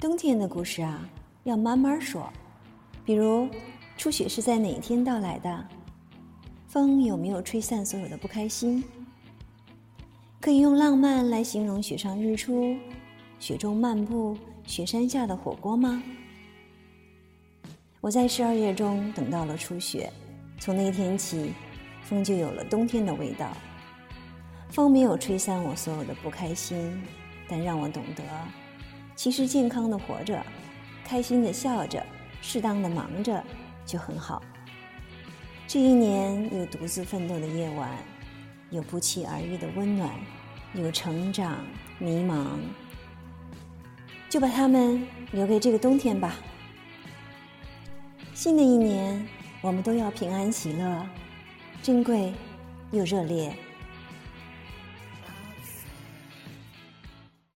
冬天的故事啊，要慢慢说。比如，初雪是在哪一天到来的？风有没有吹散所有的不开心？可以用浪漫来形容雪上日出、雪中漫步、雪山下的火锅吗？我在十二月中等到了初雪，从那天起，风就有了冬天的味道。风没有吹散我所有的不开心，但让我懂得。其实健康的活着，开心的笑着，适当的忙着就很好。这一年有独自奋斗的夜晚，有不期而遇的温暖，有成长、迷茫，就把它们留给这个冬天吧。新的一年，我们都要平安喜乐，珍贵又热烈。